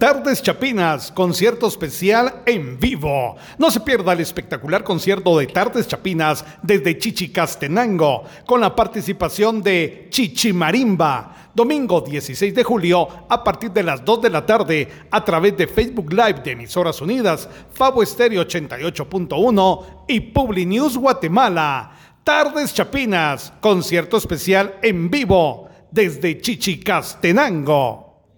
Tardes Chapinas, concierto especial en vivo. No se pierda el espectacular concierto de Tardes Chapinas desde Chichicastenango, con la participación de Chichimarimba. Domingo 16 de julio a partir de las 2 de la tarde a través de Facebook Live de Emisoras Unidas, Fabo Estéreo 88.1 y Publi News Guatemala. Tardes Chapinas, concierto especial en vivo desde Chichicastenango.